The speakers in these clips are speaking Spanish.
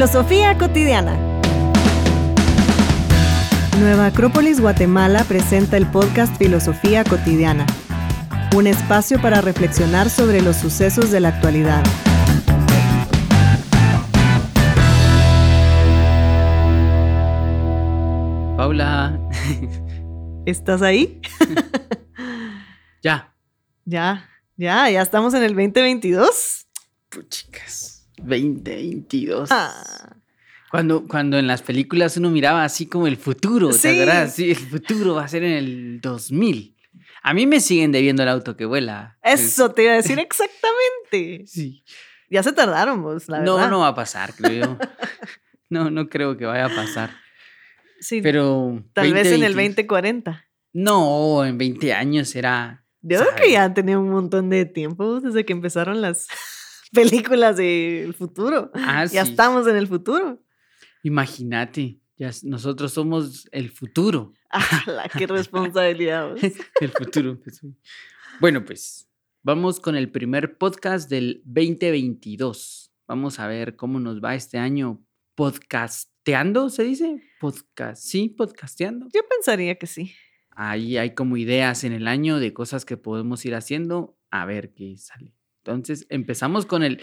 Filosofía cotidiana. Nueva Acrópolis Guatemala presenta el podcast Filosofía cotidiana, un espacio para reflexionar sobre los sucesos de la actualidad. Paula. ¿Estás ahí? ya. Ya, ya, ya estamos en el 2022. Chicas, 2022. Ah. Cuando, cuando en las películas uno miraba así como el futuro, Sí. ¿te acuerdas? Sí, el futuro va a ser en el 2000. A mí me siguen debiendo el auto que vuela. Eso te iba a decir exactamente. Sí. Ya se tardaron vos, la No, verdad. no va a pasar, creo yo. No, no creo que vaya a pasar. Sí, Pero. tal vez en el 2022. 2040. No, en 20 años será. Yo creo que ya han tenido un montón de tiempo desde que empezaron las películas del futuro. Ah, Ya sí. estamos en el futuro. Imagínate, ya nosotros somos el futuro. Ah, la qué responsabilidad. El futuro. pues. Bueno, pues vamos con el primer podcast del 2022. Vamos a ver cómo nos va este año podcasteando, ¿se dice? Podcast, sí, podcasteando. Yo pensaría que sí. Ahí hay como ideas en el año de cosas que podemos ir haciendo, a ver qué sale. Entonces, empezamos con el...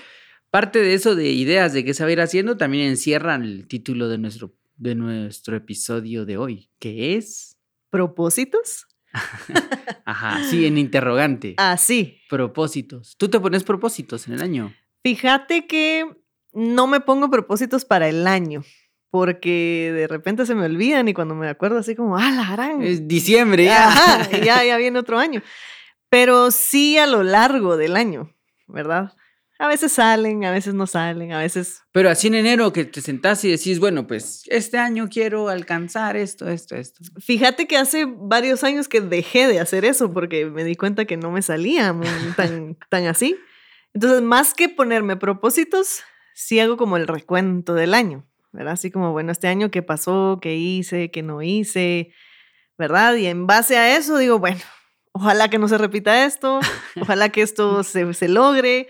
Parte de eso de ideas de qué se va a ir haciendo también encierran el título de nuestro, de nuestro episodio de hoy, que es... ¿Propósitos? Ajá, sí, en interrogante. Ah, sí. Propósitos. ¿Tú te pones propósitos en el año? Fíjate que no me pongo propósitos para el año. Porque de repente se me olvidan y cuando me acuerdo así como, ah, la gran. Es diciembre ya. Ajá, ya, ya viene otro año. Pero sí a lo largo del año, ¿verdad? A veces salen, a veces no salen, a veces... Pero así en enero que te sentás y decís, bueno, pues este año quiero alcanzar esto, esto, esto. Fíjate que hace varios años que dejé de hacer eso porque me di cuenta que no me salía muy tan, tan así. Entonces, más que ponerme propósitos, sí hago como el recuento del año, ¿verdad? Así como, bueno, este año qué pasó, qué hice, qué no hice, ¿verdad? Y en base a eso digo, bueno, ojalá que no se repita esto, ojalá que esto se, se logre.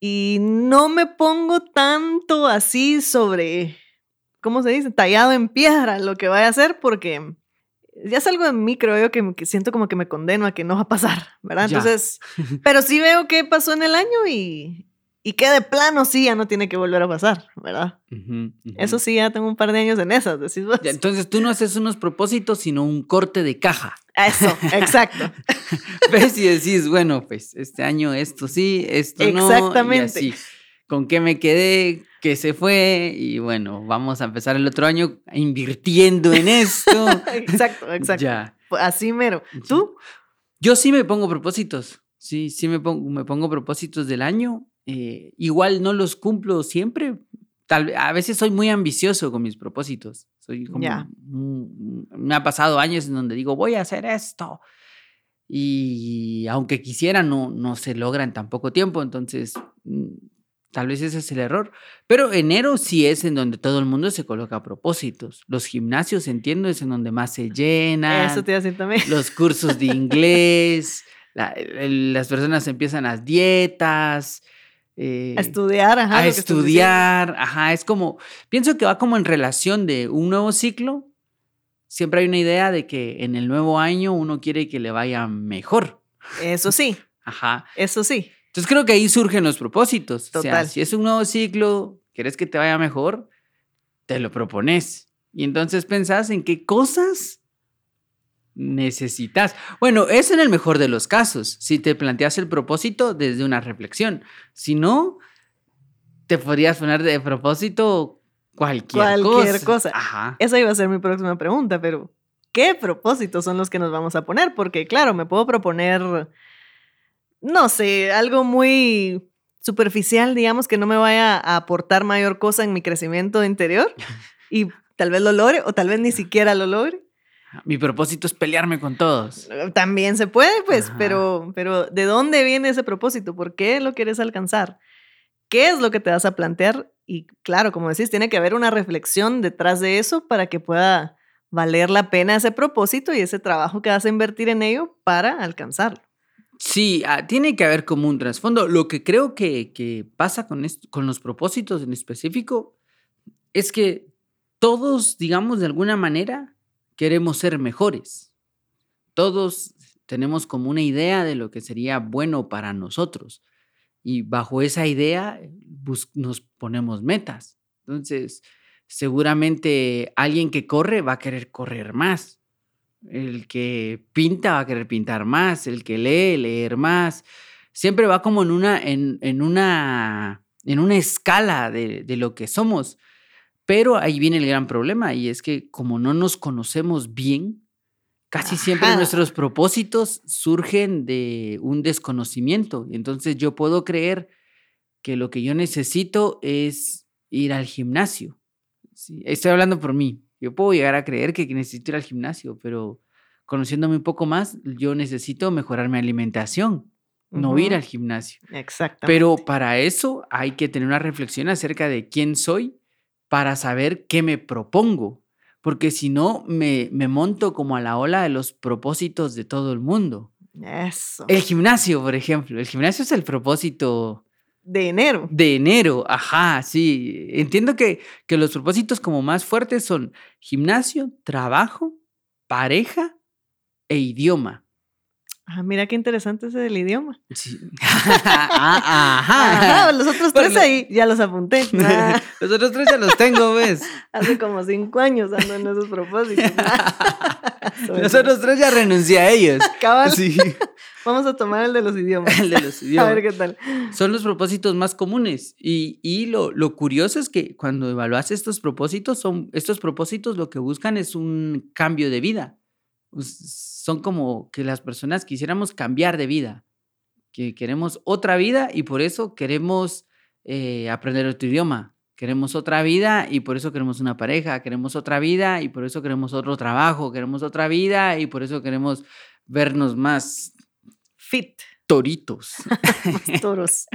Y no me pongo tanto así sobre, ¿cómo se dice? Tallado en piedra lo que vaya a hacer porque ya es algo de mí, creo yo, que, que siento como que me condeno a que no va a pasar, ¿verdad? Ya. Entonces, pero sí veo qué pasó en el año y, y que de plano sí ya no tiene que volver a pasar, ¿verdad? Eso sí, ya tengo un par de años en esas, decís vos. Ya, Entonces tú no haces unos propósitos, sino un corte de caja. Eso, exacto. Ves y decís, bueno, pues este año esto sí, esto no. Exactamente. Y así. ¿Con qué me quedé? ¿Qué se fue? Y bueno, vamos a empezar el otro año invirtiendo en esto. exacto, exacto. Ya. Así mero. ¿Tú? Yo sí me pongo propósitos. Sí, sí me pongo, me pongo propósitos del año. eh, igual no los cumplo siempre. Tal, a veces soy muy ambicioso con mis propósitos. Soy como, mm, me ha pasado años en donde digo, voy a hacer esto. Y aunque quisiera, no, no se logra en tan poco tiempo. Entonces, mm, tal vez ese es el error. Pero enero sí es en donde todo el mundo se coloca propósitos. Los gimnasios, entiendo, es en donde más se llenan Eso te iba a decir también. los cursos de inglés, la- el- las personas empiezan las dietas, eh, A estudiar, ajá. a estudiar, ajá, es como, pienso que va como en relación de un nuevo ciclo, siempre hay una idea de que en el nuevo año uno quiere que le vaya mejor, Eso sí, ajá, eso sí. entonces creo que ahí surgen los propósitos, o sea, Total. si es un nuevo ciclo, quieres que te vaya mejor, te lo propones, y entonces pensás en qué cosas necesitas. Bueno, es en el mejor de los casos, si te planteas el propósito desde una reflexión. Si no, te podrías poner de propósito cualquier, Cualquier cosa. Ajá. Esa iba a ser mi próxima pregunta, pero ¿qué propósitos son los que nos vamos a poner? Porque claro, me puedo proponer, no sé, algo muy superficial, digamos, que no me vaya a aportar mayor cosa en mi crecimiento interior y tal vez lo logre o tal vez ni siquiera lo logre. Mi propósito es pelearme con todos. También se puede, pues, Ajá. pero, pero ¿de dónde viene ese propósito? ¿Por qué lo quieres alcanzar? ¿Qué es lo que te vas a plantear? Y claro, como decís, tiene que haber una reflexión detrás de eso para que pueda valer la pena ese propósito y ese trabajo que vas a invertir en ello para alcanzarlo. Sí, ah, tiene que haber como un trasfondo. Lo que creo que, que pasa con, esto- con los propósitos en específico es que todos, digamos, de alguna manera, queremos ser mejores. Todos tenemos como una idea de lo que sería bueno para nosotros. Y bajo esa idea nos ponemos metas. Entonces, seguramente alguien que corre va a querer correr más. El que pinta va a querer pintar más. El que lee, leer más. Siempre va como en una, en, una, en una escala de lo que somos. Pero ahí viene el gran problema y es que como no nos conocemos bien, casi siempre nuestros propósitos surgen de un desconocimiento. Entonces yo puedo creer que lo que yo necesito es ir al gimnasio. estoy hablando por mí. Yo puedo llegar a creer que necesito ir al gimnasio, pero conociéndome un poco más, yo necesito mejorar mi alimentación, no ir al gimnasio. Exactamente. Pero para eso hay que tener una reflexión acerca de quién soy para saber qué me propongo, porque si no me, me monto como a la ola de los propósitos de todo el mundo. Eso. El gimnasio, por ejemplo. El gimnasio es el propósito. De enero. De enero, ajá, sí. Entiendo que, que los propósitos como más fuertes son gimnasio, trabajo, pareja e idioma. Ah, mira qué interesante ese del idioma. Sí. Ah, ajá. los otros tres ahí ya los apunté. los otros tres ya los tengo, ¿ves? Hace como cinco años ando en esos propósitos. los otros tres ya renuncié a ellos. Cabal. Sí. Vamos a tomar el de los idiomas. el de los idiomas. A ver qué tal. Son los propósitos más comunes. Y, y lo, lo, curioso es que cuando evaluas estos propósitos, son, estos propósitos lo que buscan es un cambio de vida son como que las personas quisiéramos cambiar de vida, que queremos otra vida y por eso queremos eh, aprender otro idioma, queremos otra vida y por eso queremos una pareja, queremos otra vida y por eso queremos otro trabajo, queremos otra vida y por eso queremos vernos más fit. Toritos. más toros.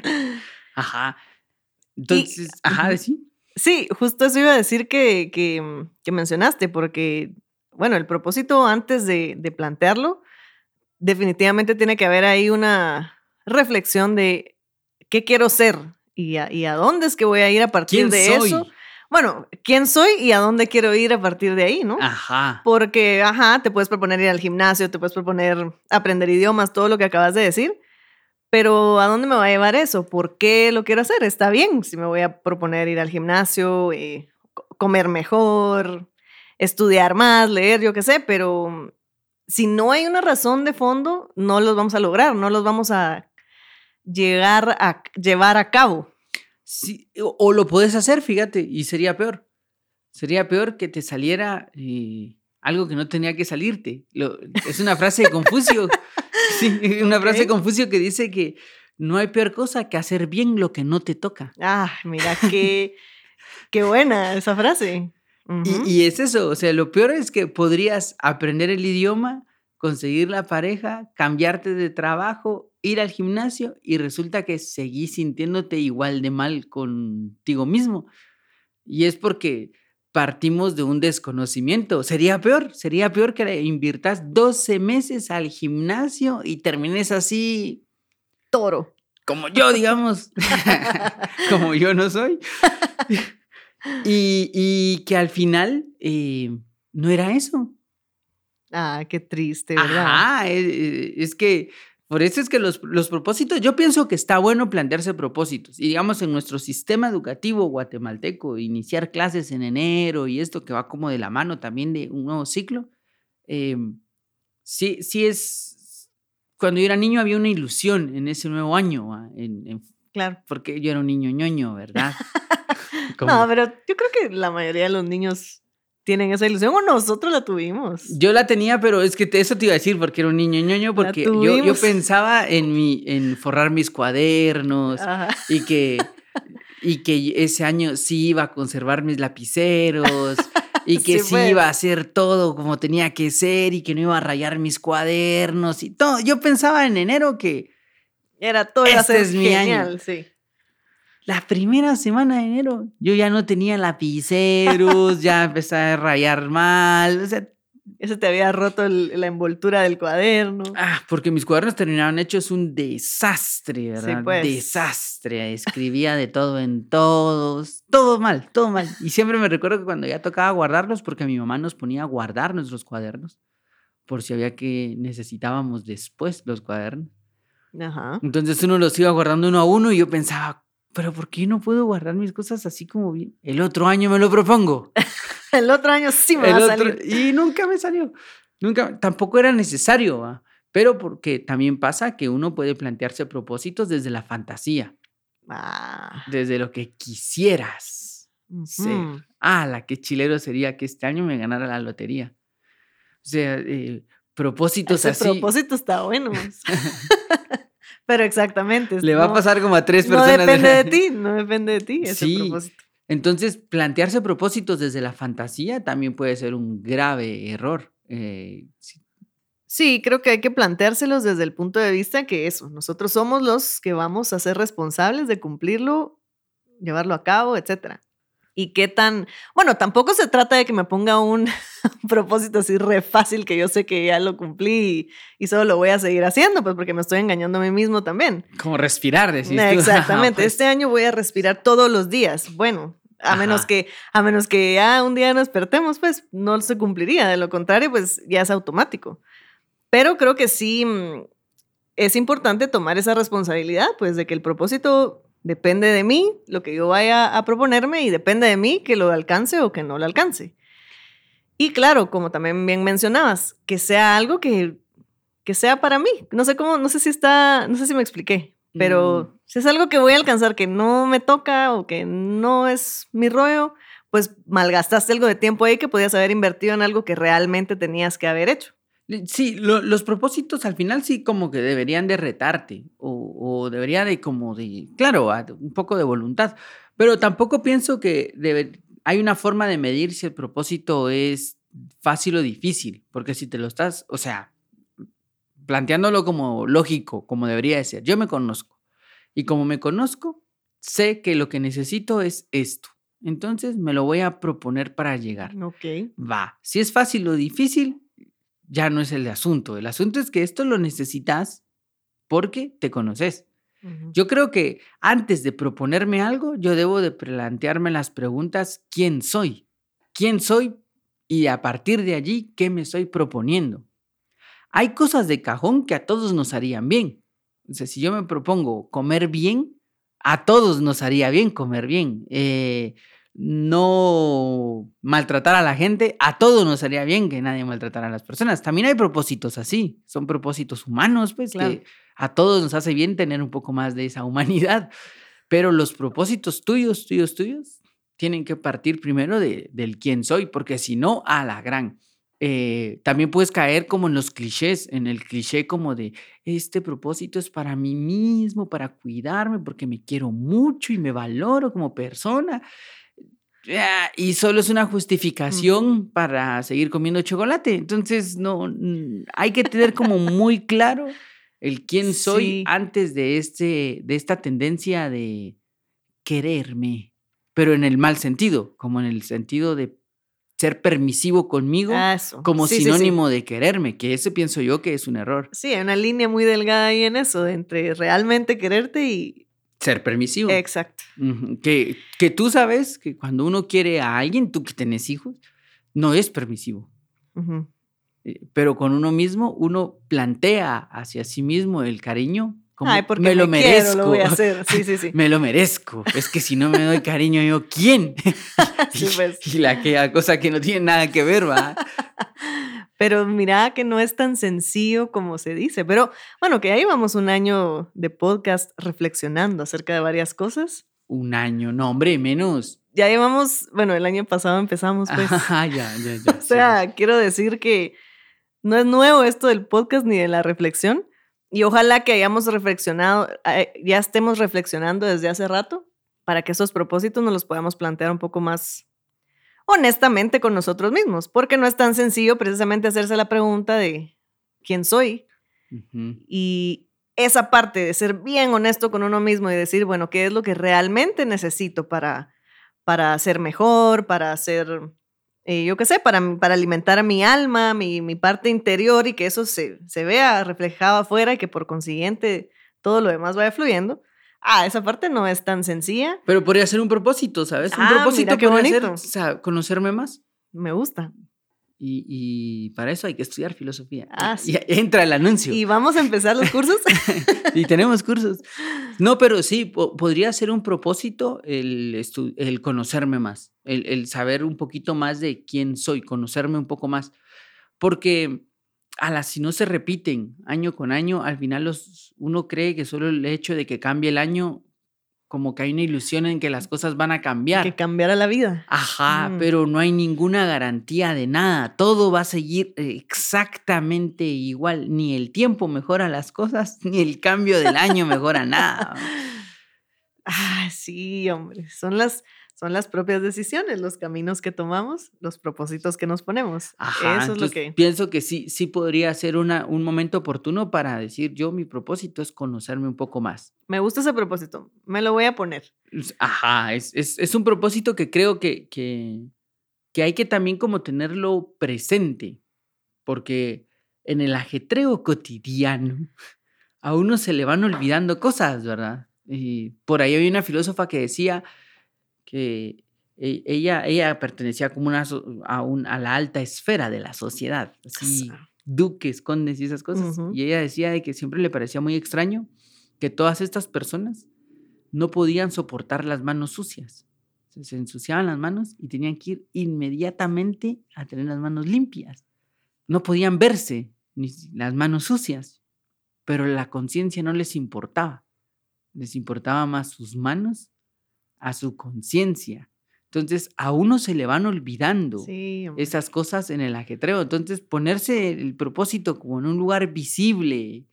Ajá. Entonces, ajá, sí. Sí, justo eso iba a decir que, que, que mencionaste, porque bueno, el propósito antes de, plantearlo, definitivamente tiene que haber ahí una reflexión de qué quiero ser y a, dónde es que voy a ir a partir de eso. Bueno, quién soy y a dónde quiero ir a partir de ahí, ¿no? Ajá. Porque, ajá, te puedes proponer ir al gimnasio, te puedes proponer aprender idiomas, todo lo que acabas de decir, pero ¿a dónde me va a llevar eso? ¿Por qué lo quiero hacer? Está bien si me voy a proponer ir al gimnasio, eh, comer mejor, estudiar más, leer, yo qué sé, pero si no hay una razón de fondo, no los vamos a lograr, no los vamos a llegar a llevar a cabo. Sí, o, lo puedes hacer, fíjate, y sería peor. Sería peor que te saliera eh, algo que no tenía que salirte. es una frase de Confucio. sí, una frase de Confucio que dice que no hay peor cosa que hacer bien lo que no te toca. Ah, mira qué, qué buena esa frase y, es eso, o sea, lo peor es que podrías aprender el idioma, conseguir la pareja, cambiarte de trabajo, ir al gimnasio y resulta que seguís sintiéndote igual de mal contigo mismo. Y es porque partimos de un desconocimiento. Sería peor, sería peor que inviertas 12 meses al gimnasio y termines así. Toro. Como yo, digamos. como yo no soy. Y, que al final eh, no era eso. Ah, qué triste, ¿verdad? Ah, es, que por eso es que los, los, propósitos, yo pienso que está bueno plantearse propósitos. Y digamos, en nuestro sistema educativo guatemalteco, iniciar clases en enero y esto que va como de la mano también de un nuevo ciclo, em, sí, sí es, cuando yo era niño había una ilusión en ese nuevo año, ah, claro. porque yo era un niño ñoño, ¿verdad? No, pero yo creo que la mayoría de los niños tienen esa ilusión o nosotros la tuvimos. Yo la tenía, pero es que eso te iba a decir porque era un niño ñoño, porque yo, yo, pensaba en, mi, en forrar mis cuadernos y que, y que ese año sí iba a conservar mis lapiceros. Y que sí, iba a hacer todo como tenía que ser y que no iba a rayar mis cuadernos y todo. Yo pensaba en enero que era todo este es mi año. sí la primera semana de enero yo ya no tenía lapiceros, ya empecé a rayar mal, o sea, Ese te había roto el- la envoltura del cuaderno. Ah, porque mis cuadernos terminaron hechos un desastre, ¿verdad? pues. Desastre. Escribía de todo en todos. Todo mal, todo mal. Y siempre me recuerdo que cuando ya tocaba guardarlos, porque mi mamá nos ponía a guardar nuestros cuadernos, por si había que necesitábamos después los cuadernos. Ajá. Entonces uno los iba guardando uno a uno y yo pensaba, pero ¿por qué no puedo guardar mis cosas así como bien? El otro año me lo propongo. El otro año sí me El va a salir. y nunca me salió. Nunca, tampoco era necesario, ¿va? pero porque también pasa que uno puede plantearse propósitos desde la fantasía, Ah, desde lo que quisieras ser. Ah, la que chilero sería que este año me ganara la lotería. O sea, eh, propósitos Ese así. propósito está bueno. Pero exactamente. Le va a no- pasar como a tres No personas. depende de ti, no depende de ti ese Sí. propósito. Entonces, plantearse propósitos desde la fantasía también puede ser un grave error. Eh, sí, Sí, creo que hay que planteárselos desde el punto de vista que eso, nosotros somos los que vamos a ser responsables de cumplirlo, llevarlo a cabo, etcétera. Y qué tan, bueno, tampoco se trata de que me ponga un propósito así re fácil que yo sé que ya lo cumplí y, y solo lo voy a seguir haciendo, pues porque me estoy engañando a mí mismo también. como respirar, decís. Exactamente. Pues, Este año voy a respirar todos los días. Bueno, a menos Ajá. que a menos que ya un día nos despertemos, pues no se cumpliría. De lo contrario, pues ya es automático. Pero creo que sí mm, es importante tomar esa responsabilidad, pues de que el propósito depende de mí, lo que yo vaya a proponerme y depende de mí que lo alcance o que no lo alcance. Y claro, como también bien mencionabas, que sea algo que, que sea para mí. No sé cómo, no sé si está, no sé si me expliqué, pero Mm. si es algo que voy a alcanzar que no me toca o que no es mi rollo, pues malgastaste algo de tiempo ahí que podías haber invertido en algo que realmente tenías que haber hecho. Sí, lo- los propósitos al final sí como que deberían de retarte o, o debería de como de, claro, a- un poco de voluntad, pero tampoco pienso que debe- hay una forma de medir si el propósito es fácil o difícil, porque si te lo estás, o sea, planteándolo como lógico, como debería de ser, yo me conozco y como me conozco, sé que lo que necesito es esto, entonces me lo voy a proponer para llegar Ok. va. Si es fácil o difícil, ya no es el asunto. El asunto es que esto lo necesitas porque te conoces. Yo creo que antes de proponerme algo, yo debo de plantearme las preguntas, ¿quién soy? ¿Quién soy? Y a partir de allí, ¿qué me estoy proponiendo? Hay cosas de cajón que a todos nos harían bien. O sea, si yo me propongo comer bien, a todos nos haría bien comer bien. Eh, no maltratar a la gente, a todos nos haría bien que nadie maltratara a las personas. También hay propósitos así, son propósitos humanos, pues, Claro. que a todos nos hace bien tener un poco más de esa humanidad. Pero los propósitos tuyos, tuyos, tuyos, tienen que partir primero de, del quién soy, porque si no, a la gran. Eh, también puedes caer como en los clichés, en el cliché como de, este propósito es para mí mismo, para cuidarme, porque me quiero mucho y me valoro como persona. Ya, Y solo es una justificación para seguir comiendo chocolate. Entonces, no, mm, hay que tener como muy claro el quién soy Sí. antes de, este, de esta tendencia de quererme, pero en el mal sentido, como en el sentido de ser permisivo conmigo Ah, Eso. como Sí, sí, sí. sinónimo de quererme, que ese pienso yo que es un error. Sí, hay una línea muy delgada ahí en eso, de entre realmente quererte y... Ser permisivo. Exacto. Ujú, Que, que tú sabes que cuando uno quiere a alguien, tú que tenés hijos, no es permisivo. Ujú. Eh, Pero con uno mismo, uno plantea hacia sí mismo el cariño como Ay, porque me lo quiero, merezco. lo voy a hacer. Sí, sí, sí. Me lo merezco. Es que si no me doy cariño, yo, ¿quién? Sí, pues. y la que, cosa que no tiene nada que ver, va. Pero mira que no es tan sencillo como se dice. Pero bueno, que ahí vamos un año de podcast reflexionando acerca de varias cosas. Un año, no, hombre, menos. Ya llevamos, bueno, el año pasado empezamos, pues. Ajá, ya, ya, ya. O sea, quiero decir que no es nuevo esto del podcast ni de la reflexión. Y ojalá que hayamos reflexionado, eh, ya estemos reflexionando desde hace rato para que esos propósitos nos los podamos plantear un poco más honestamente con nosotros mismos, porque no es tan sencillo precisamente hacerse la pregunta de quién soy y esa parte de ser bien honesto con uno mismo y decir, bueno, ¿qué es lo que realmente necesito para, para ser mejor, para ser eh, yo qué sé, para, para alimentar a mi alma, mi, mi parte interior y que eso se, se vea reflejado afuera y que por consiguiente todo lo demás vaya fluyendo. Ah, esa parte no es tan sencilla. Pero podría ser un propósito, ¿sabes? Un Ah, propósito qué podría ser, o sea, conocerme más. Me gusta. Y, y para eso hay que estudiar filosofía. Ah, Y sí. entra el anuncio. Y vamos a empezar los cursos. y tenemos cursos. No, pero sí, po- podría ser un propósito el, el conocerme más, el, el saber un poquito más de quién soy, conocerme un poco más. Porque a las si no se repiten año con año, al final los, uno cree que solo el hecho de que cambie el año, como que hay una ilusión en que las cosas van a cambiar. que cambiara la vida. Ajá, Mm. pero no hay ninguna garantía de nada. Todo va a seguir exactamente igual. Ni el tiempo mejora las cosas, ni el cambio del año mejora nada. Ah, sí, hombre. Son las, son las propias decisiones, los caminos que tomamos, los propósitos que nos ponemos. Ajá, Eso es lo que. pienso que sí, sí podría ser una, un momento oportuno para decir yo mi propósito es conocerme un poco más. Me gusta ese propósito. Me lo voy a poner. Es- Ajá, es, es, es un propósito que creo que, que, que hay que también como tenerlo presente, porque en el ajetreo cotidiano a uno se le van olvidando cosas, ¿verdad? Y por ahí había una filósofa que decía que e- ella, ella pertenecía como una, a, un, a la alta esfera de la sociedad, así, duques, condes y esas cosas. Y ella decía de que siempre le parecía muy extraño que todas estas personas no podían soportar las manos sucias. Se, ensuciaban las manos y tenían que ir inmediatamente a tener las manos limpias. No podían verse ni las manos sucias, pero la conciencia no les importaba. Les importaba más sus manos a su conciencia. Entonces, a uno se le van olvidando Sí, esas cosas en el ajetreo. Entonces, ponerse el propósito como en un lugar visible.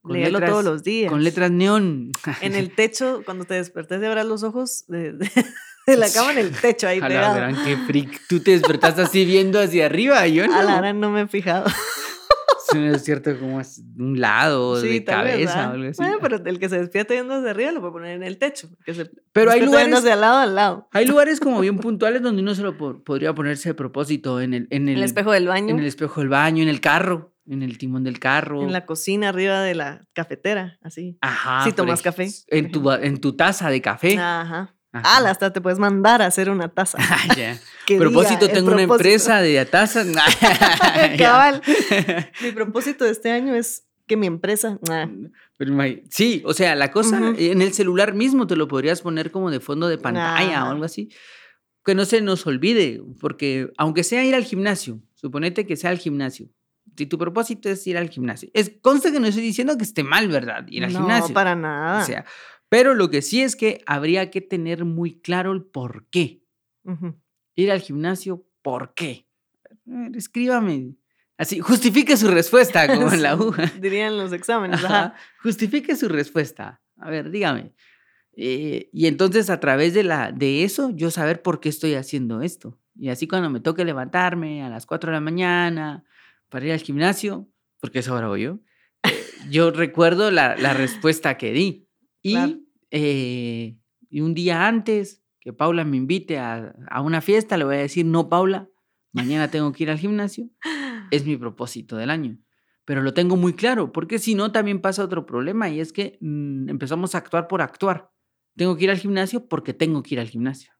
con Leerlo todos los días. Con letras neón. En el techo, cuando te despertes y abras los ojos de, de- de la cama, en el techo ahí A la gran, qué freak. Tú te despertaste así viendo hacia arriba. Yo no. A la gran no me he fijado. No es cierto como un lado, Sí, de cabeza o algo así. Bueno, pero el que se despierta viendo desde arriba lo puede poner en el techo. Que se Pero hay lugares, de al lado al lado. hay lugares como bien puntuales donde uno se lo po- podría ponerse de propósito. En el, en el, el espejo del baño, en el espejo del baño, en el carro, en el timón del carro. en la cocina arriba de la cafetera, así. Ajá. si tomas café, En tu, en tu taza de café. Ajá. Ajá. Ah, hasta te puedes mandar a hacer una taza. Ah, diga propósito, el tengo una propósito. empresa de tazas. Cabal. Mi propósito de este año es que mi empresa. sí, o sea, la cosa Ujú. en el celular mismo te lo podrías poner como de fondo de pantalla Ajá. o algo así. Que no se nos olvide, porque aunque sea ir al gimnasio, suponete que sea al gimnasio. Si tu propósito es ir al gimnasio, es consta que no estoy diciendo que esté mal, ¿verdad? Ir al no, gimnasio. para nada. O sea, pero lo que sí es que habría que tener muy claro el por qué. Ir al gimnasio, ¿por qué? Ver, escríbame. Así, justifique su respuesta, como en la U. Dirían los exámenes. Ajá, Ajá. Justifique su respuesta. A ver, dígame. Eh, y entonces a través de, la, de eso, yo saber por qué estoy haciendo esto. Y así cuando me toque levantarme a las 4 de la mañana para ir al gimnasio, porque eso ahora voy yo, eh, yo recuerdo la, la respuesta que di. Y, Claro. eh, y un día antes que Paula me invite a, a una fiesta, le voy a decir, no, Paula, mañana tengo que ir al gimnasio. Es mi propósito del año pero lo tengo muy claro, porque si no también pasa otro problema y es que mm, empezamos a actuar por actuar. Tengo que ir al gimnasio porque tengo que ir al gimnasio.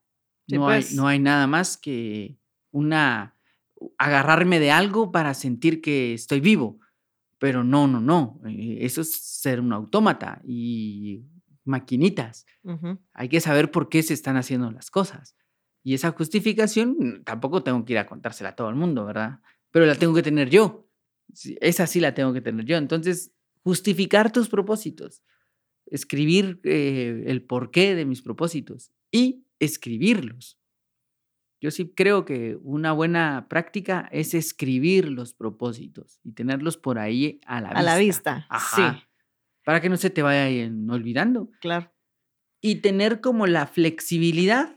Sí, no, pues. hay, no hay nada más que una agarrarme de algo para sentir que estoy vivo. Pero no, no, no. eh, Eso es ser un autómata y maquinitas. Hay que saber por qué se están haciendo las cosas. Y esa justificación mm, tampoco tengo que ir a contársela a todo el mundo, ¿verdad? Pero la tengo que tener yo. Esa sí la tengo que tener yo. Entonces, justificar tus propósitos, escribir eh, el porqué de mis propósitos y escribirlos. Yo sí creo que una buena práctica es escribir los propósitos y tenerlos por ahí a la vista. A la vista. Ajá. Sí, Para que no se te vayan olvidando claro. y tener como la flexibilidad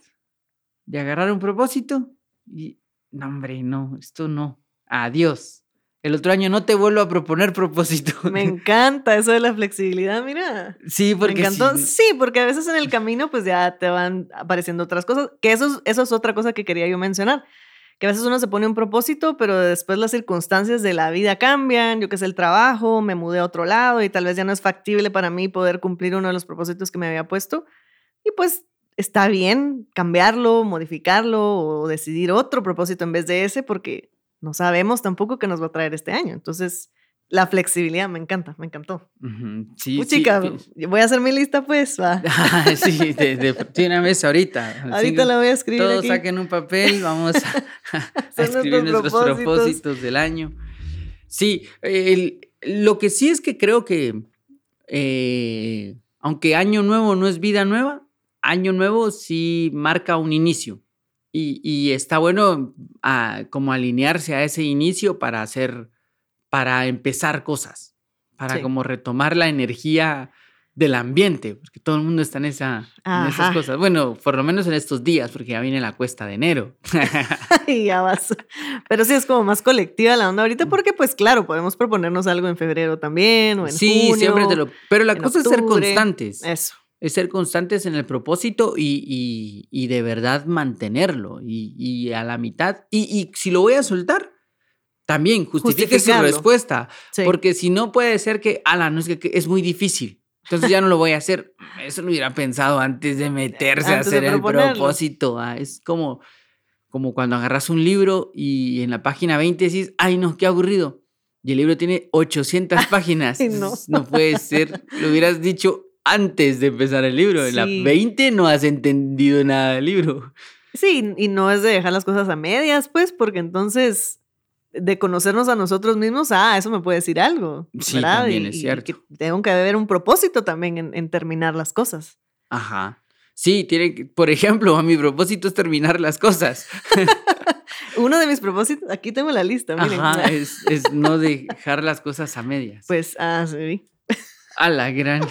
de agarrar un propósito y, no, hombre, no, esto no, adiós. El otro año no te vuelvo a proponer propósito. Me encanta eso de la flexibilidad, mira. sí, porque Me encantó. si- Sí, porque a veces en el camino pues ya te van apareciendo otras cosas, que eso, es- eso es otra cosa que quería yo mencionar, que a veces uno se pone un propósito, pero después las circunstancias de la vida cambian, yo que sé, el trabajo, me mudé a otro lado y tal vez ya no es factible para mí poder cumplir uno de los propósitos que me había puesto. Y pues está bien cambiarlo, modificarlo o decidir otro propósito en vez de ese porque no sabemos tampoco qué nos va a traer este año. Entonces, la flexibilidad me encanta, me encantó. Sí, Uy, chica, voy a hacer mi lista, pues. Va. sí, de, de, una vez ahorita. Ahorita la voy a escribir. Todos saquen un papel, vamos a, escribir nuestros propósitos. del año. Sí, lo que sí es que creo que, eh, aunque año nuevo no es vida nueva, año nuevo sí marca un inicio. Y, y está bueno a, ah, como alinearse a ese inicio para hacer para empezar cosas, para como retomar la energía del ambiente, porque todo el mundo está en, esa, en esas cosas. Bueno, por lo menos en estos días, porque ya viene la cuesta de enero. y ya vas. Pero sí es como más colectiva la onda ahorita, porque pues claro, podemos proponernos algo en febrero también o en sí, siempre te lo... Pero la cosa es ser constantes. Eso. Es ser constantes en el propósito y, y, de verdad mantenerlo. Y, y, a la mitad. Y, si lo voy a soltar, también justifique su respuesta. Porque si no puede ser que, ala, no es que, es muy difícil. Entonces ya no lo voy a hacer. Eso lo hubiera pensado antes de meterse a hacer el propósito. Ah, es como, como cuando agarras un libro y en la página 20 decís, ay no, qué aburrido. Y el libro tiene 800 páginas. no. no puede ser. Lo hubieras dicho antes de empezar el libro. En la 20 no has entendido nada del libro. Sí, y no es de dejar las cosas a medias, pues, porque entonces de conocernos a nosotros mismos, ah, eso me puede decir algo. Sí, también es cierto. tengo que haber un propósito también en, terminar las cosas. Ajá. Sí, tiene que, por ejemplo, mi propósito es terminar las cosas. Uno de mis propósitos, aquí tengo la lista, miren. Ajá, es, es no dejar las cosas a medias. Pues, ah, sí. A la gran.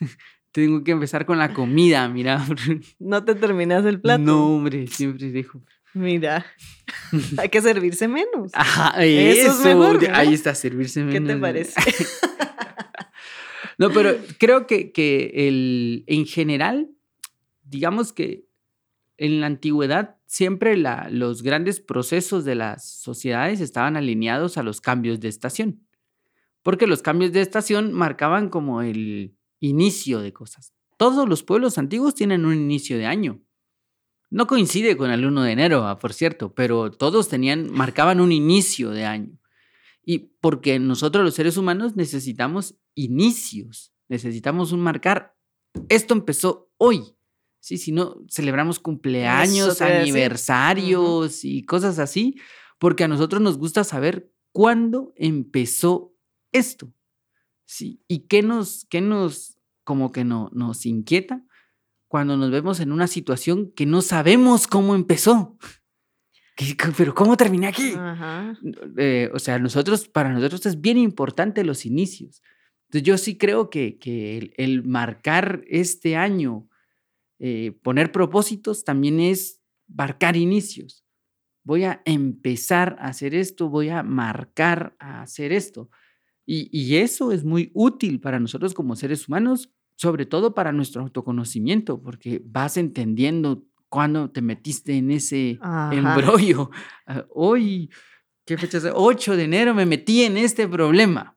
tengo que empezar con la comida, mira. No te terminas el plato. No, hombre, siempre dejo. Mira, hay que servirse menos. Ajá, eso, es mejor. Ahí está, servirse menos. ¿Qué te parece? no, pero creo que, que el, en general, digamos que en la antigüedad siempre la, los grandes procesos de las sociedades estaban alineados a los cambios de estación. Porque los cambios de estación marcaban como el inicio de cosas. Todos los pueblos antiguos tienen un inicio de año. No coincide con el 1 de enero, ah, por cierto, pero todos tenían, marcaban un inicio de año. Y porque nosotros los seres humanos necesitamos inicios, necesitamos un marcar, esto empezó hoy. Sí, si no, celebramos cumpleaños, aniversarios y cosas así, porque a nosotros nos gusta saber cuándo empezó esto. Sí, y qué nos, qué nos, como que no, nos inquieta, cuando nos vemos en una situación que no sabemos cómo empezó. Pero ¿cómo terminé aquí? Eh, o sea, nosotros, para nosotros es bien importante los inicios. Entonces yo sí creo que, que el, marcar este año, eh, poner propósitos, también es marcar inicios. Voy a empezar a hacer esto, voy a marcar a hacer esto. Y, y eso es muy útil para nosotros como seres humanos sobre todo para nuestro autoconocimiento, porque vas entendiendo cuando te metiste en ese embrollo. Ah, hoy, ¿qué fecha es? 8 de enero me metí en este problema.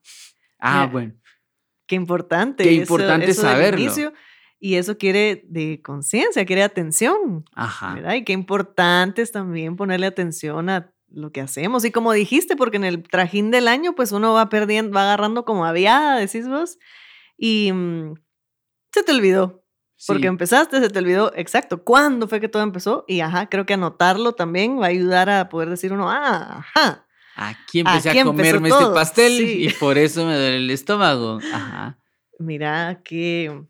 Ah, bueno. Qué importante. Qué importante saberlo. y eso quiere de conciencia, quiere atención. Ajá. Y qué importante es también ponerle atención a lo que hacemos. Y como dijiste, porque en el trajín del año, pues uno va perdiendo, va agarrando como aviada, decís vos. Y mm, se te olvidó. Porque empezaste, se te olvidó exacto cuándo fue que todo empezó. Y ajá, creo que anotarlo también va a ayudar a poder decir uno, ah, ajá. Aquí empecé a comerme este pastel y por eso me duele el estómago. Ajá. Mira que.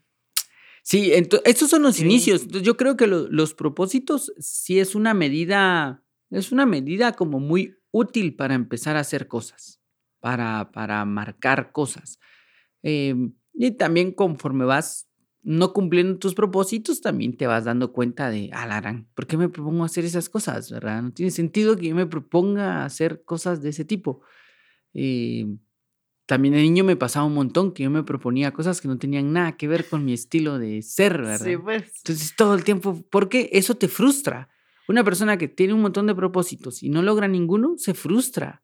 Sí, estos son los inicios. Yo creo que los propósitos sí es una medida, es una medida como muy útil para empezar a hacer cosas, para, para marcar cosas. Em, y también conforme vas no cumpliendo tus propósitos, también te vas dando cuenta de, alarán, ¿por qué me propongo hacer esas cosas? ¿Verdad? No tiene sentido que yo me proponga hacer cosas de ese tipo. Eh, también de niño me pasaba un montón que yo me proponía cosas que no tenían nada que ver con mi estilo de ser, ¿verdad? Sí, pues. Entonces todo el tiempo, porque eso te frustra. Una persona que tiene un montón de propósitos y no logra ninguno, se frustra.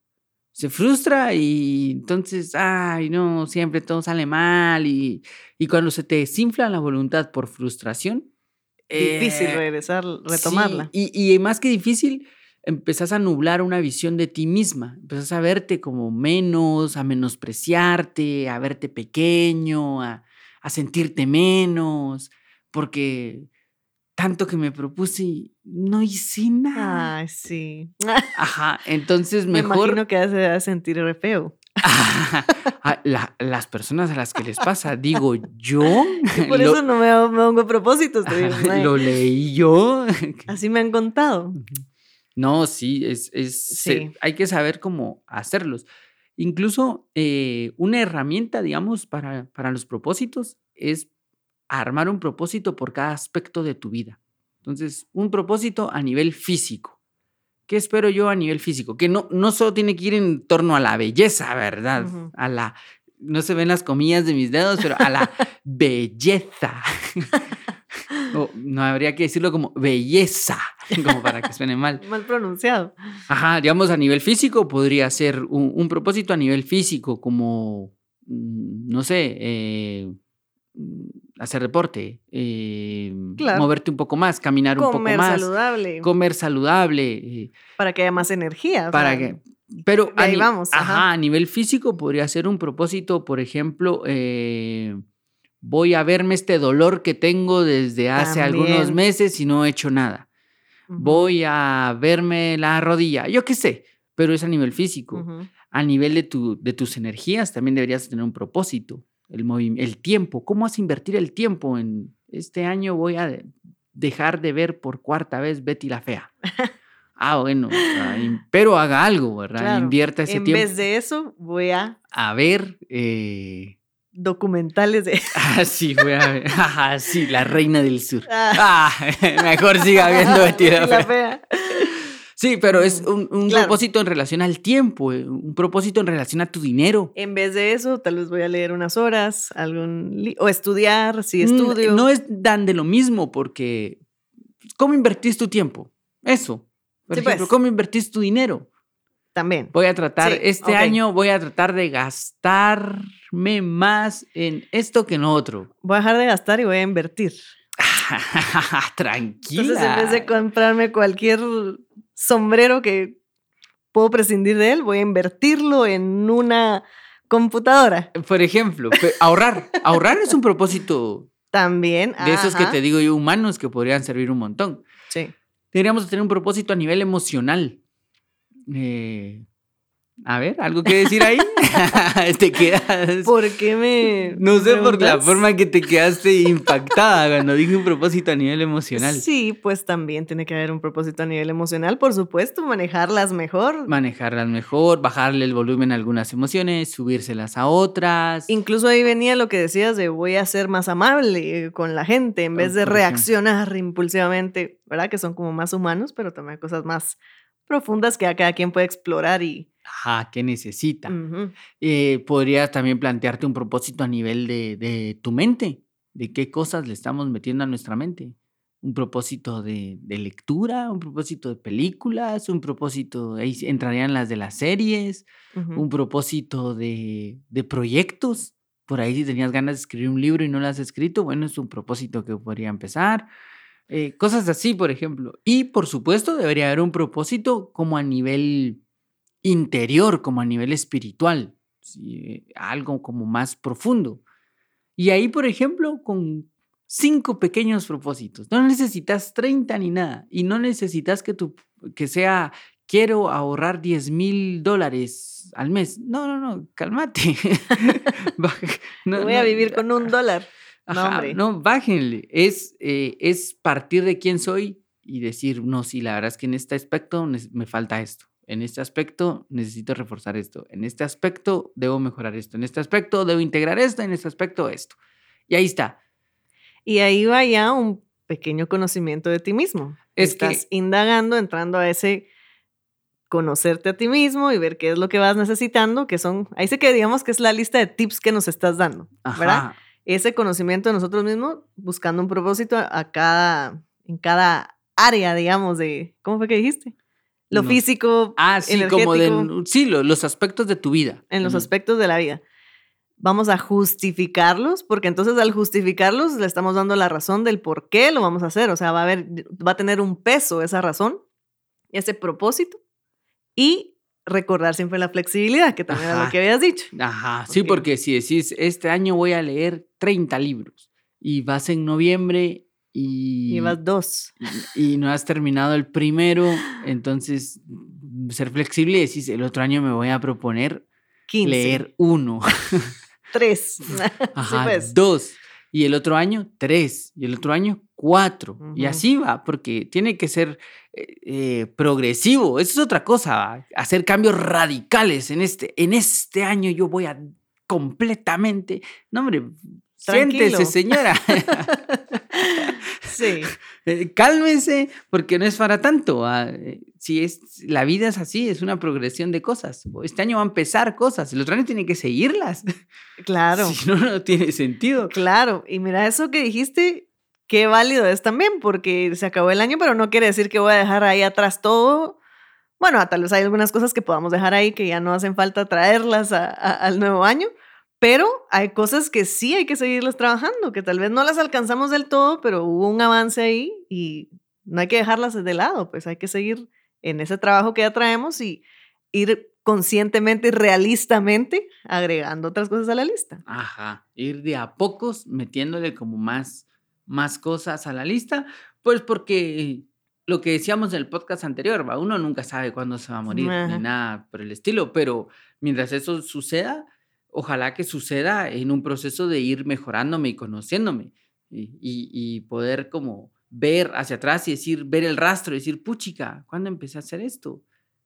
Se frustra y entonces, ay, no, siempre todo sale mal. Y, y cuando se te desinfla la voluntad por frustración. Difícil eh, regresar, sí, retomarla. y, y más que difícil, empezás a nublar una visión de ti misma. Empezás a verte como menos, a menospreciarte, a verte pequeño, a, a sentirte menos, porque tanto que me propuse y no hice nada. Ay, sí. Ajá, entonces Me mejor imagino que hace a sentir re feo. a la- las personas a las que les pasa, digo yo, Por lo, eso no me, me pongo propósitos. te digo, lo leí yo. Así me han contado. No, sí, es, es se- Sí. hay que saber cómo hacerlos. Incluso eh, una herramienta, digamos, para, para los propósitos es armar un propósito por cada aspecto de tu vida. Entonces, un propósito a nivel físico. ¿Qué espero yo a nivel físico? Que no, no solo tiene que ir en torno a la belleza, ¿verdad? A la, no se ven las comillas de mis dedos, pero a la belleza. O no habría que decirlo como belleza, como para que suene mal. Mal pronunciado. Ajá, digamos a nivel físico podría ser un, un propósito a nivel físico, como, mm, no sé, eh, hacer deporte, eh, Claro. moverte un poco más, caminar un poco Comer más, saludable. comer saludable, eh, para que haya más energía. o para sea, que... Pero a, ahí vamos, ajá, ajá. a nivel físico podría ser un propósito, por ejemplo, eh, voy a verme este dolor que tengo desde hace algunos meses y no he hecho nada voy a verme la rodilla, yo qué sé, pero es a nivel físico. A nivel de, tu, de tus energías también deberías tener un propósito, el, tiempo, ¿cómo vas a invertir el tiempo? En este año voy a de- dejar de ver por cuarta vez Betty la Fea. Ah, bueno, pero haga algo, ¿verdad? Claro, Invierta ese En tiempo vez de eso, voy a a ver. eh, documentales de. Ah, sí, voy a ver. Ah, sí, la reina del sur. Ah. Ah, mejor siga viendo Betty la La Fea. Sí, pero es Mm, un, un claro. propósito en relación al tiempo, eh, un propósito en relación a tu dinero. En vez de eso, tal vez voy a leer unas horas, algún o estudiar, si Mm, estudio. No es tan de lo mismo porque ¿cómo invertís tu tiempo? Eso. Por Sí, ejemplo, pues. ¿cómo invertís tu dinero? También. Voy a tratar, Sí, este ok. año voy a tratar de gastarme más en esto que en otro. Voy a dejar de gastar y voy a invertir. Tranquila. Entonces, en vez de comprarme cualquier sombrero que puedo prescindir de él, voy a invertirlo en una computadora. Por ejemplo, ahorrar. ahorrar es un propósito También. de esos que te digo yo humanos que podrían servir un montón. Sí. Deberíamos tener un propósito a nivel emocional. Eh, a ver, ¿algo que decir ahí? te quedas. ¿Por qué me.? No sé por la preguntas? forma que te quedaste impactada cuando dije un propósito a nivel emocional. Sí, pues también tiene que haber un propósito a nivel emocional, por supuesto, manejarlas mejor. Manejarlas mejor, bajarle el volumen a algunas emociones, subírselas a otras. Incluso ahí venía lo que decías de voy a ser más amable con la gente en vez de reaccionar impulsivamente, ¿verdad? Que son como más humanos, pero también cosas más profundas que a cada quien puede explorar y... Ajá, ¿qué necesita? Eh, podrías también plantearte un propósito a nivel de, de tu mente, de qué cosas le estamos metiendo a nuestra mente. Un propósito de, de lectura, un propósito de películas, un propósito, ahí entrarían las de las series, un propósito de, de proyectos. Por ahí si tenías ganas de escribir un libro y no lo has escrito, bueno, es un propósito que podría empezar. Eh, cosas así, por ejemplo. Y por supuesto debería haber un propósito como a nivel interior, como a nivel espiritual, sí, algo como más profundo. Y ahí, por ejemplo, con cinco pequeños propósitos. No necesitas 30 ni nada. Y no necesitas que, tu, que sea, quiero ahorrar 10 mil dólares al mes. No, no, no, cálmate. No, voy a vivir con un dólar. No, Ajá, no, bájenle. Es, eh, es partir de quién soy y decir, no, sí, la verdad es que en este aspecto me falta esto. En este aspecto necesito reforzar esto. En este aspecto debo mejorar esto. En este aspecto debo integrar esto. En este aspecto esto. Y ahí está. Y ahí va ya un pequeño conocimiento de ti mismo. Es que- Estás indagando, entrando a ese conocerte a ti mismo y ver qué es lo que vas necesitando, que son, ahí sí que digamos que es la lista de tips que nos estás dando, ¿verdad? Ese conocimiento de nosotros mismos, buscando un propósito a, cada, en cada área, digamos, de, ¿cómo fue que dijiste? Lo No. físico, Ah, sí, como de. Sí, lo- los aspectos de tu vida. en los aspectos de la vida. Vamos a justificarlos, porque entonces al justificarlos le estamos dando la razón del por qué lo vamos a hacer. O sea, va a haber, va a tener un peso esa razón, ese propósito, y recordar siempre la flexibilidad, que también era Ajá. lo que habías dicho. Ajá, sí, porque si decís, este año voy a leer 30 libros y vas en noviembre y, Llevas dos. y no has terminado el primero, entonces ser flexible y decís, el otro año me voy a proponer 15. leer uno, Tres. Ajá, pues. dos, y el otro año y y el otro año cuatro, y así va, porque tiene que ser eh, eh, progresivo, eso es otra cosa, ¿va? hacer cambios radicales en este, en este año yo voy a completamente, no hombre, Tranquilo. siéntese señora, sí. Eh, cálmese, porque no es para tanto, ¿va? Eh, si es, la vida es así, es una progresión de cosas, este año va a empezar cosas, el otro año tiene que seguirlas, Claro. si no, no tiene sentido. Claro, y mira, eso que dijiste, qué válido es también, porque se acabó el año, pero no quiere decir que voy a dejar ahí atrás todo. Bueno, tal vez hay algunas cosas que podamos dejar ahí que ya no hacen falta traerlas a- a- al nuevo año, pero hay cosas que sí hay que seguirlas trabajando, que tal vez no las alcanzamos del todo, pero hubo un avance ahí y no hay que dejarlas de lado, pues hay que seguir en ese trabajo que ya traemos y ir conscientemente y realistamente agregando otras cosas a la lista. Ajá, ir de a pocos metiéndole como más, más cosas a la lista, pues porque lo que decíamos en el podcast anterior, ¿va? uno nunca sabe cuándo se va a morir Ajá. ni nada por el estilo, pero mientras eso suceda, ojalá que suceda en un proceso de ir mejorándome y conociéndome y, y- y poder como ver hacia atrás y decir, ver el rastro y decir, puchica, ¿cuándo empecé a hacer esto?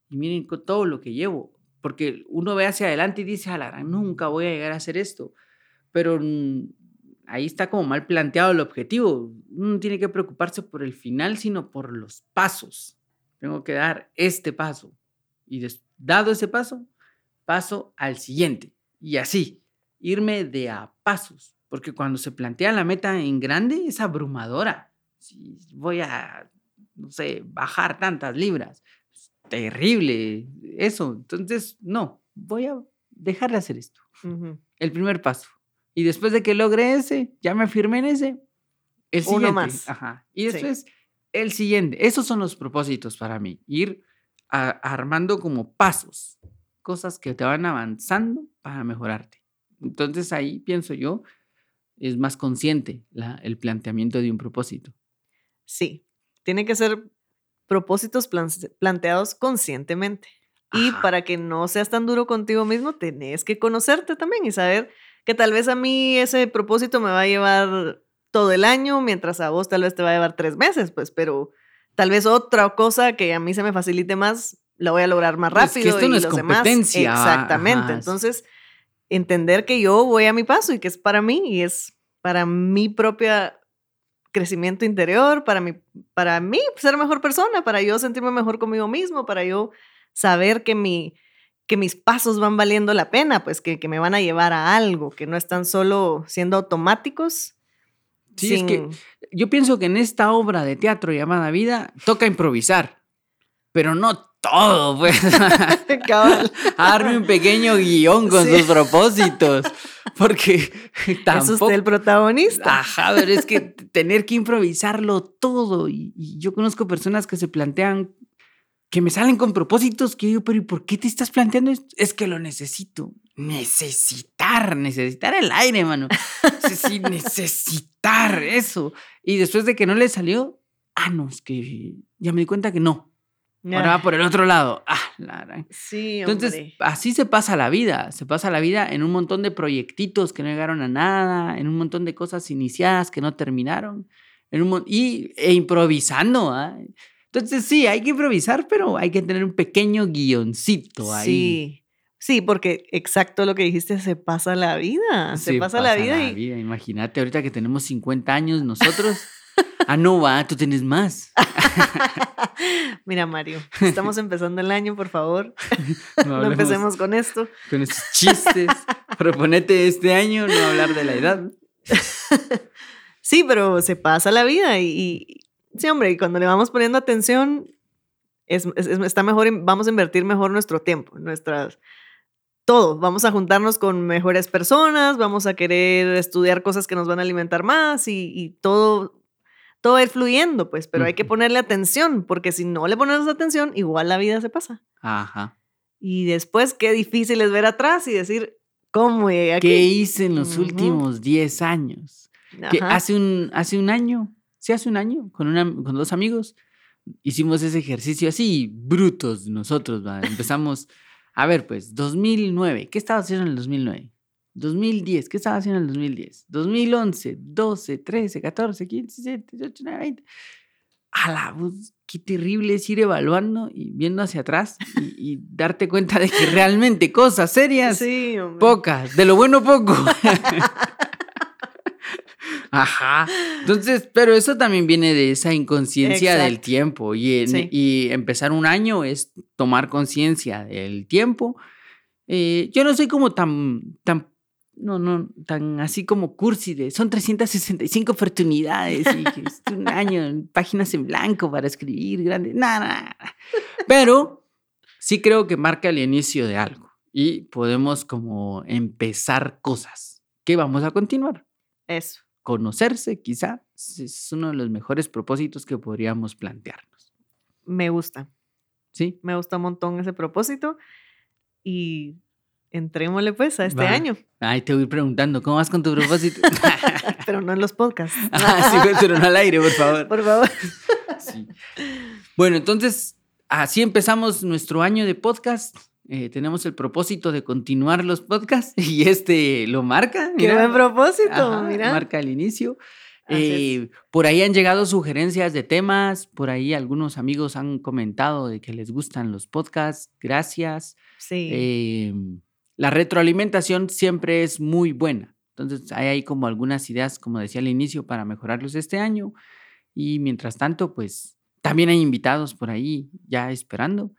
Y miren con todo lo que llevo, porque uno ve hacia adelante y dice, a la nunca voy a llegar a hacer esto, pero ahí está como mal planteado el objetivo. Uno no tiene que preocuparse por el final, sino por los pasos. Tengo que dar este paso. Y dado ese paso, paso al siguiente. Y así, irme de a pasos. Porque cuando se plantea la meta en grande, es abrumadora. Si voy a, no sé, bajar tantas libras. Es terrible eso. Entonces, no, voy a dejar de hacer esto el primer paso. Y después de que logre ese, ya me firmé en ese, el Uno siguiente. más. Ajá. Y Sí. después, el siguiente. Esos son los propósitos para mí. Ir a- armando como pasos, cosas que te van avanzando para mejorarte. Entonces ahí pienso yo, es más consciente la- el planteamiento de un propósito. Sí, tiene que ser propósitos plan- planteados conscientemente. Y Ajá. para que no seas tan duro contigo mismo, tenés que conocerte también y saber que tal vez a mí ese propósito me va a llevar todo el año, mientras a vos tal vez te va a llevar tres meses, pues, pero tal vez otra cosa que a mí se me facilite más, la voy a lograr más Pues rápido. que esto no y es los demás- Exactamente. ajá. Entonces, entender que yo voy a mi paso y que es para mí y es para mi propia crecimiento interior, para mi, para mí ser mejor persona, para yo sentirme mejor conmigo mismo, para yo saber que, mi, que mis pasos van valiendo la pena, pues que, que me van a llevar a algo, que no están solo siendo automáticos. Sí, es que yo pienso que en esta obra de teatro llamada vida toca improvisar, pero no todo, pues. Cabal. a darme un pequeño guion con Sí. sus propósitos. Porque Es tampoco. usted el protagonista. Ajá, pero es que tener que improvisarlo todo. Y, y yo conozco personas que se plantean, que me salen con propósitos que yo digo, pero ¿y por qué te estás planteando esto? Es que lo necesito. Necesitar, necesitar el aire, mano. Sí, necesitar eso. Y después de que no le salió, ah, no, es que ya me di cuenta que no. Ahora va por el otro lado. Ah, la Sí, entonces, hombre. así se pasa la vida. Se pasa la vida en un montón de proyectitos que no llegaron a nada, en un montón de cosas iniciadas que no terminaron, en un y, e improvisando. ¿ah? Entonces, sí, hay que improvisar, pero hay que tener un pequeño guioncito ahí. Sí. Sí, porque exacto lo que dijiste, se pasa la vida. Se, pasa, la vida y Imagínate, ahorita que tenemos 50 años nosotros. ah, no, va, tú tienes más. Mira, Mario, estamos empezando el año, por favor. No No empecemos con esto. con esos chistes. Proponete este año no hablar de la edad. Sí, pero se pasa la vida y Sí, hombre, y cuando le vamos poniendo atención, es, es- es- está mejor, vamos a invertir mejor nuestro tiempo, nuestras, todo. Vamos a juntarnos con mejores personas, vamos a querer estudiar cosas que nos van a alimentar más y, y todo, todo va a ir fluyendo, pues, pero hay que ponerle atención, porque si no le ponemos atención, igual la vida se pasa. Ajá. Y después, qué difícil es ver atrás y decir, ¿cómo llegué aquí? ¿Qué hice en los Ujú. últimos 10 años? Que hace un, hace un año, hace un año, con, una, con dos amigos, hicimos ese ejercicio así, brutos nosotros, ¿va? Empezamos, a ver, pues, 2009, ¿qué estaba haciendo en el 2009? 2010, ¿qué estaba haciendo en el 2010? 2011, 12, 13, 14, 15, 17, 18, 19, 20. A la voz, qué terrible es ir evaluando y viendo hacia atrás y, y darte cuenta de que realmente cosas serias Sí. Pocas, de lo bueno poco. Ajá. Entonces, pero eso también viene de esa inconsciencia del Exacto. tiempo. Y, en- Sí. y empezar un año es tomar conciencia del tiempo. Eh, yo no soy como tan, tan, no, no, tan así como cursi de son 365 oportunidades y es un año, páginas en blanco para escribir grande. Nada, nada. Pero sí creo que marca el inicio de algo y podemos como empezar cosas que vamos a continuar. Eso. Conocerse quizá es uno de los mejores propósitos que podríamos plantearnos. Me gusta. ¿Sí? Me gusta un montón ese propósito. Y entrémosle pues a este Va. año. Ay, te voy preguntando, ¿cómo vas con tu propósito? Pero no en los podcasts. ah, sí, pero no al aire, por favor. Por favor. Sí. Bueno, entonces, así empezamos nuestro año de podcast. Eh, tenemos el propósito de continuar los podcasts y este lo marca. Qué mira. buen propósito, Ajá, mira. Marca el inicio. Eh, por ahí han llegado sugerencias de temas, por ahí algunos amigos han comentado de que les gustan los podcasts, gracias. Sí. Eh, la retroalimentación siempre es muy buena. Entonces, hay ahí como algunas ideas, como decía al inicio, para mejorarlos este año. Y mientras tanto, pues también hay invitados por ahí ya esperando.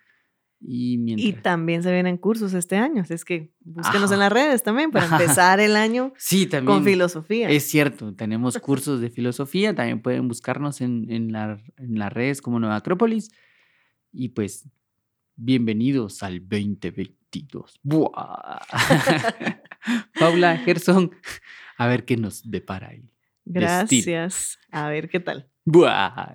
Y también se vienen cursos este año. así Es que búsquenos Ajá. en las redes también para empezar el año sí, también. con filosofía. Es cierto, tenemos cursos de filosofía, también pueden buscarnos en, en, la- en las redes como Nueva Acrópolis. Y pues, bienvenidos al 2022. ¡Buah! Paula, Gerson, a ver qué nos depara ahí. Gracias. A ver qué tal. ¡Buah!